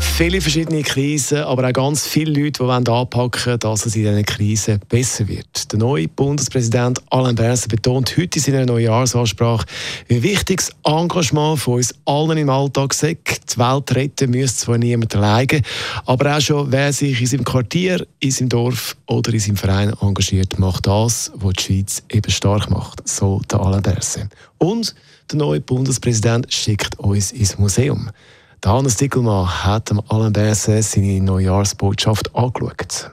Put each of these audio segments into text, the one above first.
Viele verschiedene Krisen, aber auch ganz viele Leute, die anpacken wollen, dass es in diesen Krisen besser wird. Der neue Bundespräsident Alain Berset betont heute in seiner Neujahrsansprache, wie wichtig das Engagement von uns allen im Alltag ist. Die Welt retten müsste zwar niemand alleine, aber auch schon, wer sich in seinem Quartier, in seinem Dorf oder in seinem Verein engagiert, macht das, was die Schweiz eben stark macht, so der Alain Berset. Und der neue Bundespräsident schickt uns ins Museum. Der Hannes Dickelmann hat Alain Berset seine Neujahrsbotschaft angeschaut.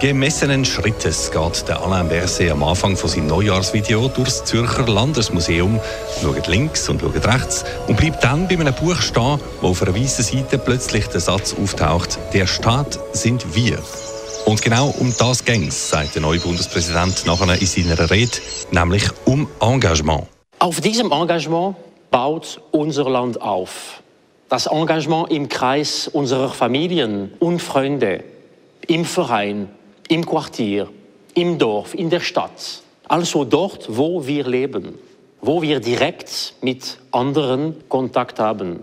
Gemessenen Schrittes geht der Alain Berset am Anfang von seinem Neujahrsvideo durchs Zürcher Landesmuseum, schaut links und schaut rechts und bleibt dann bei einem Buch stehen, wo auf einer weißen Seite plötzlich der Satz auftaucht, der Staat sind wir. Und genau um das ging es, sagt der neue Bundespräsident nachher in seiner Rede, nämlich um Engagement. Auf diesem Engagement baut unser Land auf. Das Engagement im Kreis unserer Familien und Freunde, im Verein, im Quartier, im Dorf, in der Stadt. Also dort, wo wir leben, wo wir direkt mit anderen Kontakt haben.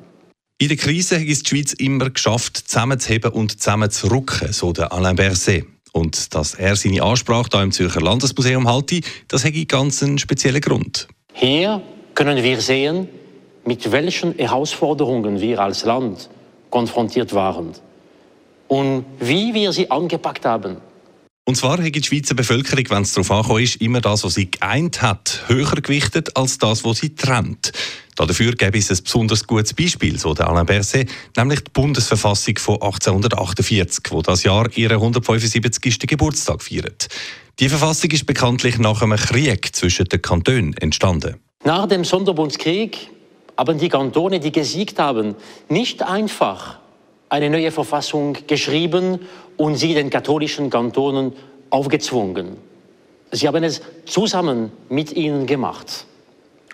In der Krise hat es die Schweiz immer geschafft, zusammenzuheben und zusammenzurücken, so der Alain Berset. Und dass er seine Ansprache hier im Zürcher Landesmuseum halte, das hat einen ganz speziellen Grund. Hier können wir sehen, mit welchen Herausforderungen wir als Land konfrontiert waren und wie wir sie angepackt haben. Und zwar hat die Schweizer Bevölkerung, wenn es darauf ankommt, immer das, was sie geeint hat, höher gewichtet als das, was sie trennt. Dafür gäbe es ein besonders gutes Beispiel, so der Alain Berset, nämlich die Bundesverfassung von 1848, wo das Jahr ihren 175. Geburtstag feiert. Die Verfassung ist bekanntlich nach einem Krieg zwischen den Kantonen entstanden. Nach dem Sonderbundskrieg haben die Kantone, die gesiegt haben, nicht einfach eine neue Verfassung geschrieben und sie den katholischen Kantonen aufgezwungen. Sie haben es zusammen mit ihnen gemacht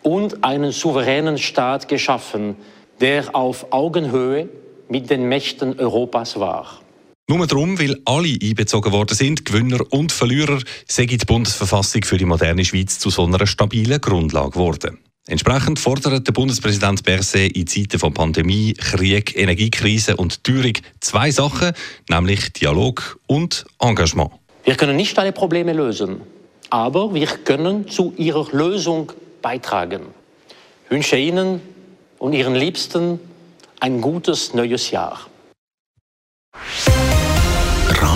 und einen souveränen Staat geschaffen, der auf Augenhöhe mit den Mächten Europas war. Nur darum, weil alle einbezogen worden sind, Gewinner und Verlierer, sei die Bundesverfassung für die moderne Schweiz zu so einer stabilen Grundlage geworden. Entsprechend fordert der Bundespräsident Berset in Zeiten von Pandemie, Krieg, Energiekrise und Teuerung zwei Sachen, nämlich Dialog und Engagement. Wir können nicht alle Probleme lösen, aber wir können zu ihrer Lösung beitragen. Ich wünsche Ihnen und Ihren Liebsten ein gutes neues Jahr.